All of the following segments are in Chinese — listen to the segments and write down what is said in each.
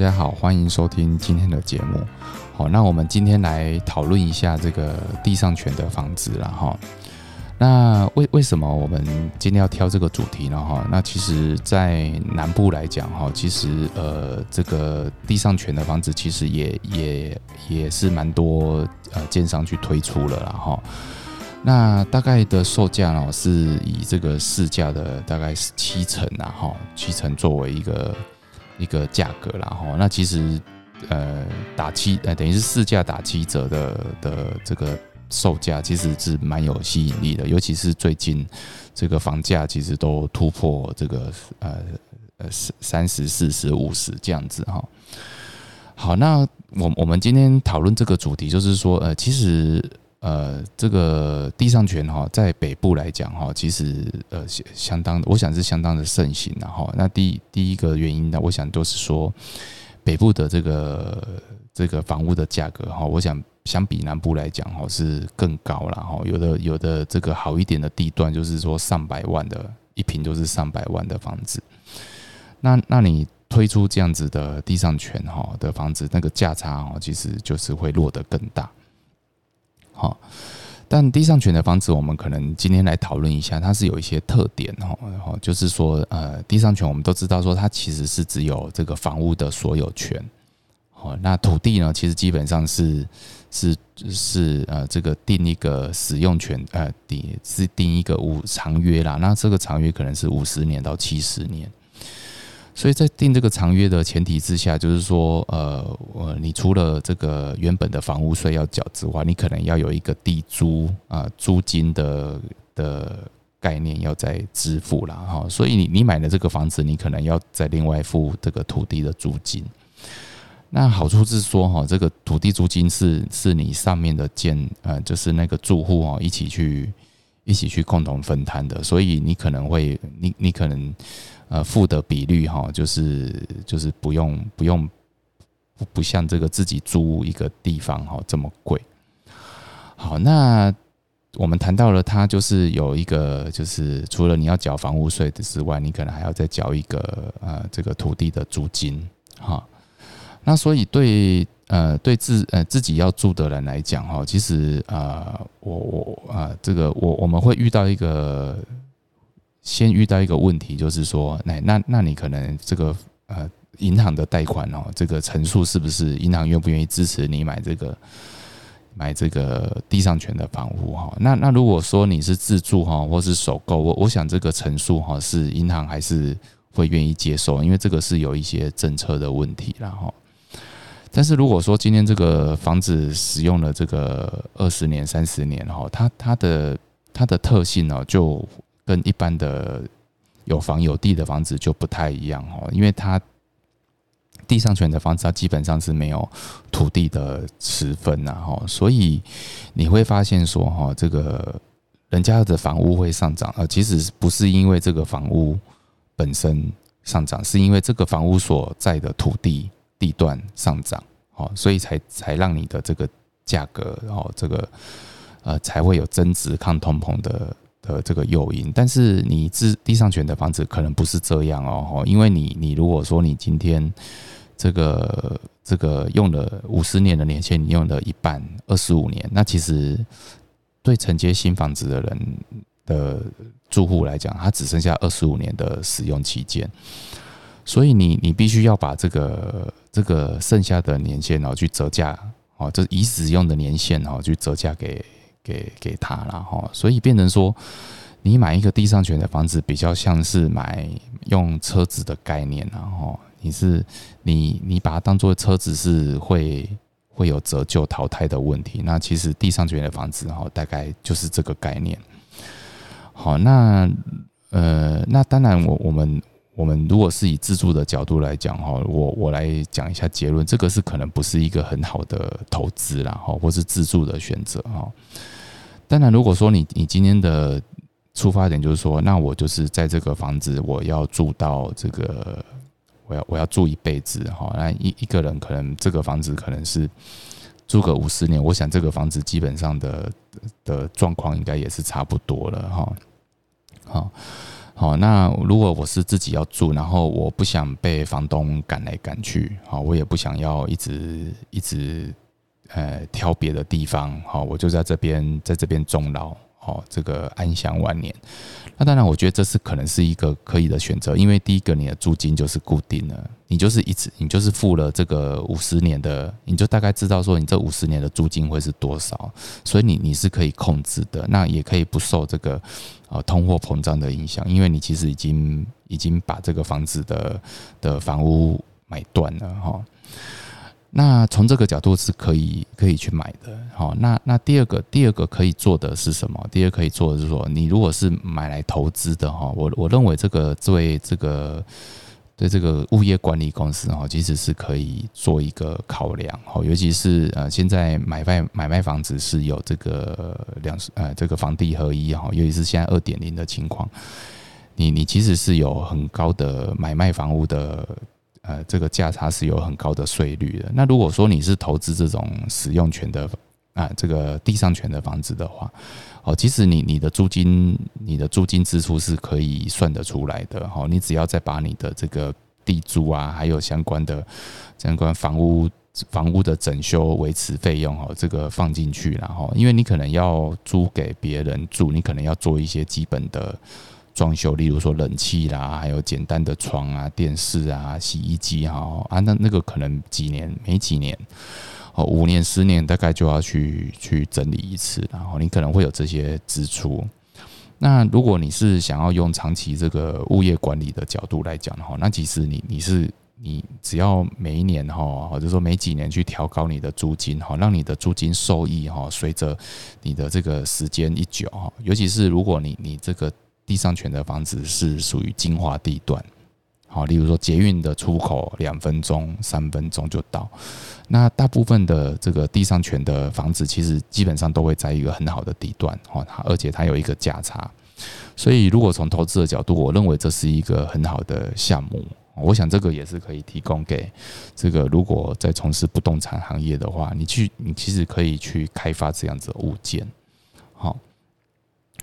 大家好，欢迎收听今天的节目。好，那我们今天来讨论一下这个地上权的房子了哈。那为为什么我们今天要挑这个主题呢？哈，那其实，在南部来讲哈，其实呃，这个地上权的房子其实也也也是蛮多呃建商去推出了啦哈。那大概的售价呢，是以这个市价的大概是七成啊哈，七成作为一个一个价格啦哈。那其实呃打七呃等于是市价打七折的的这个。售价其实是蛮有吸引力的，尤其是最近这个房价其实都突破这个呃呃三十四十五十这样子哈。好，那我我们今天讨论这个主题，就是说呃，其实呃这个地上权哈，在北部来讲哈，其实呃相当，我想是相当的盛行然后那第第一个原因呢，我想都是说北部的这个这个房屋的价格哈，我想。相比南部来讲，哈是更高了，哈有的有的这个好一点的地段，就是说上百万的一平都是上百万的房子。那那你推出这样子的地上权哈的房子，那个价差哈其实就是会落得更大。好，但地上权的房子，我们可能今天来讨论一下，它是有一些特点哈，然就是说呃地上权我们都知道说它其实是只有这个房屋的所有权。哦，那土地呢？其实基本上是是是呃，这个定一个使用权，呃，定是定一个五长约啦。那这个长约可能是五十年到七十年。所以在定这个长约的前提之下，就是说，呃，呃，你除了这个原本的房屋税要缴之外，你可能要有一个地租啊租金的的概念要再支付了哈。所以你你买的这个房子，你可能要再另外付这个土地的租金。那好处是说哈，这个土地租金是是你上面的建呃，就是那个住户哦，一起去一起去共同分摊的，所以你可能会你你可能呃付的比率哈，就是就是不用不用不不像这个自己租一个地方哈这么贵。好，那我们谈到了它就是有一个就是除了你要缴房屋税的之外，你可能还要再缴一个呃这个土地的租金哈。那所以对呃对自呃自己要住的人来讲哈，其实呃我我啊这个我我们会遇到一个先遇到一个问题，就是说那那那你可能这个呃银行的贷款哦，这个陈述是不是银行愿不愿意支持你买这个买这个地上权的房屋哈？那那如果说你是自住哈，或是首购，我我想这个陈述哈是银行还是会愿意接受，因为这个是有一些政策的问题然后。但是如果说今天这个房子使用了这个二十年、三十年哈，它它的它的特性呢，就跟一般的有房有地的房子就不太一样哦，因为它地上权的房子，它基本上是没有土地的持分呐哈，所以你会发现说哈，这个人家的房屋会上涨，呃，其实不是因为这个房屋本身上涨，是因为这个房屋所在的土地。地段上涨，哦，所以才才让你的这个价格，然后这个呃才会有增值抗通膨的的这个诱因。但是你自地上权的房子可能不是这样哦，因为你你如果说你今天这个这个用了五十年的年限，你用了一半二十五年，那其实对承接新房子的人的住户来讲，他只剩下二十五年的使用期间。所以你你必须要把这个这个剩下的年限哦去折价哦，这已使用的年限哦去折价给给给他了哈。所以变成说，你买一个地上权的房子，比较像是买用车子的概念然后你是你你把它当做车子是会会有折旧淘汰的问题。那其实地上权的房子哈，大概就是这个概念。好，那呃，那当然我我们。我们如果是以自住的角度来讲哈，我我来讲一下结论，这个是可能不是一个很好的投资啦哈，或是自住的选择哈。当然，如果说你你今天的出发点就是说，那我就是在这个房子我要住到这个，我要我要住一辈子哈。那一一个人可能这个房子可能是住个五十年，我想这个房子基本上的的状况应该也是差不多了哈。好。好，那如果我是自己要住，然后我不想被房东赶来赶去，好，我也不想要一直一直呃挑别的地方，好，我就在这边在这边终老。哦，这个安享晚年，那当然，我觉得这是可能是一个可以的选择，因为第一个，你的租金就是固定的，你就是一直，你就是付了这个五十年的，你就大概知道说你这五十年的租金会是多少，所以你你是可以控制的，那也可以不受这个呃通货膨胀的影响，因为你其实已经已经把这个房子的的房屋买断了哈。那从这个角度是可以可以去买的，好，那那第二个第二个可以做的是什么？第二可以做的是说，你如果是买来投资的哈，我我认为这个对这个对这个物业管理公司哈，其实是可以做一个考量哈，尤其是呃现在买卖买卖房子是有这个两呃这个房地合一哈，尤其是现在二点零的情况，你你其实是有很高的买卖房屋的。呃，这个价差是有很高的税率的。那如果说你是投资这种使用权的啊，这个地上权的房子的话，哦，其实你你的租金，你的租金支出是可以算得出来的。哦，你只要再把你的这个地租啊，还有相关的相关房屋房屋的整修维持费用哦，这个放进去，然后因为你可能要租给别人住，你可能要做一些基本的。装修，例如说冷气啦，还有简单的床啊、电视啊、洗衣机哈啊，那那个可能几年没几年哦，五年、十年大概就要去去整理一次，然后你可能会有这些支出。那如果你是想要用长期这个物业管理的角度来讲的话，那其实你你是你只要每一年哈，或者说每几年去调高你的租金哈，让你的租金收益哈，随着你的这个时间一久哈，尤其是如果你你这个。地上权的房子是属于精华地段，好，例如说捷运的出口两分钟、三分钟就到。那大部分的这个地上权的房子，其实基本上都会在一个很好的地段，哦，而且它有一个价差。所以，如果从投资的角度，我认为这是一个很好的项目。我想这个也是可以提供给这个如果在从事不动产行业的话，你去，你其实可以去开发这样子的物件，好。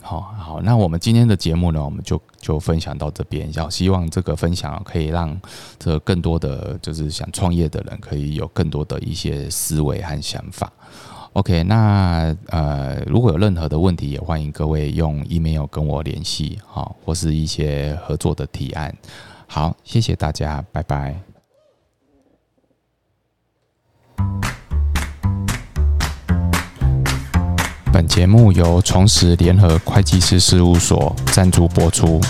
好好，那我们今天的节目呢，我们就就分享到这边。要希望这个分享可以让这更多的就是想创业的人，可以有更多的一些思维和想法。OK，那呃，如果有任何的问题，也欢迎各位用 email 跟我联系，好，或是一些合作的提案。好，谢谢大家，拜拜。本节目由重实联合会计师事务所赞助播出。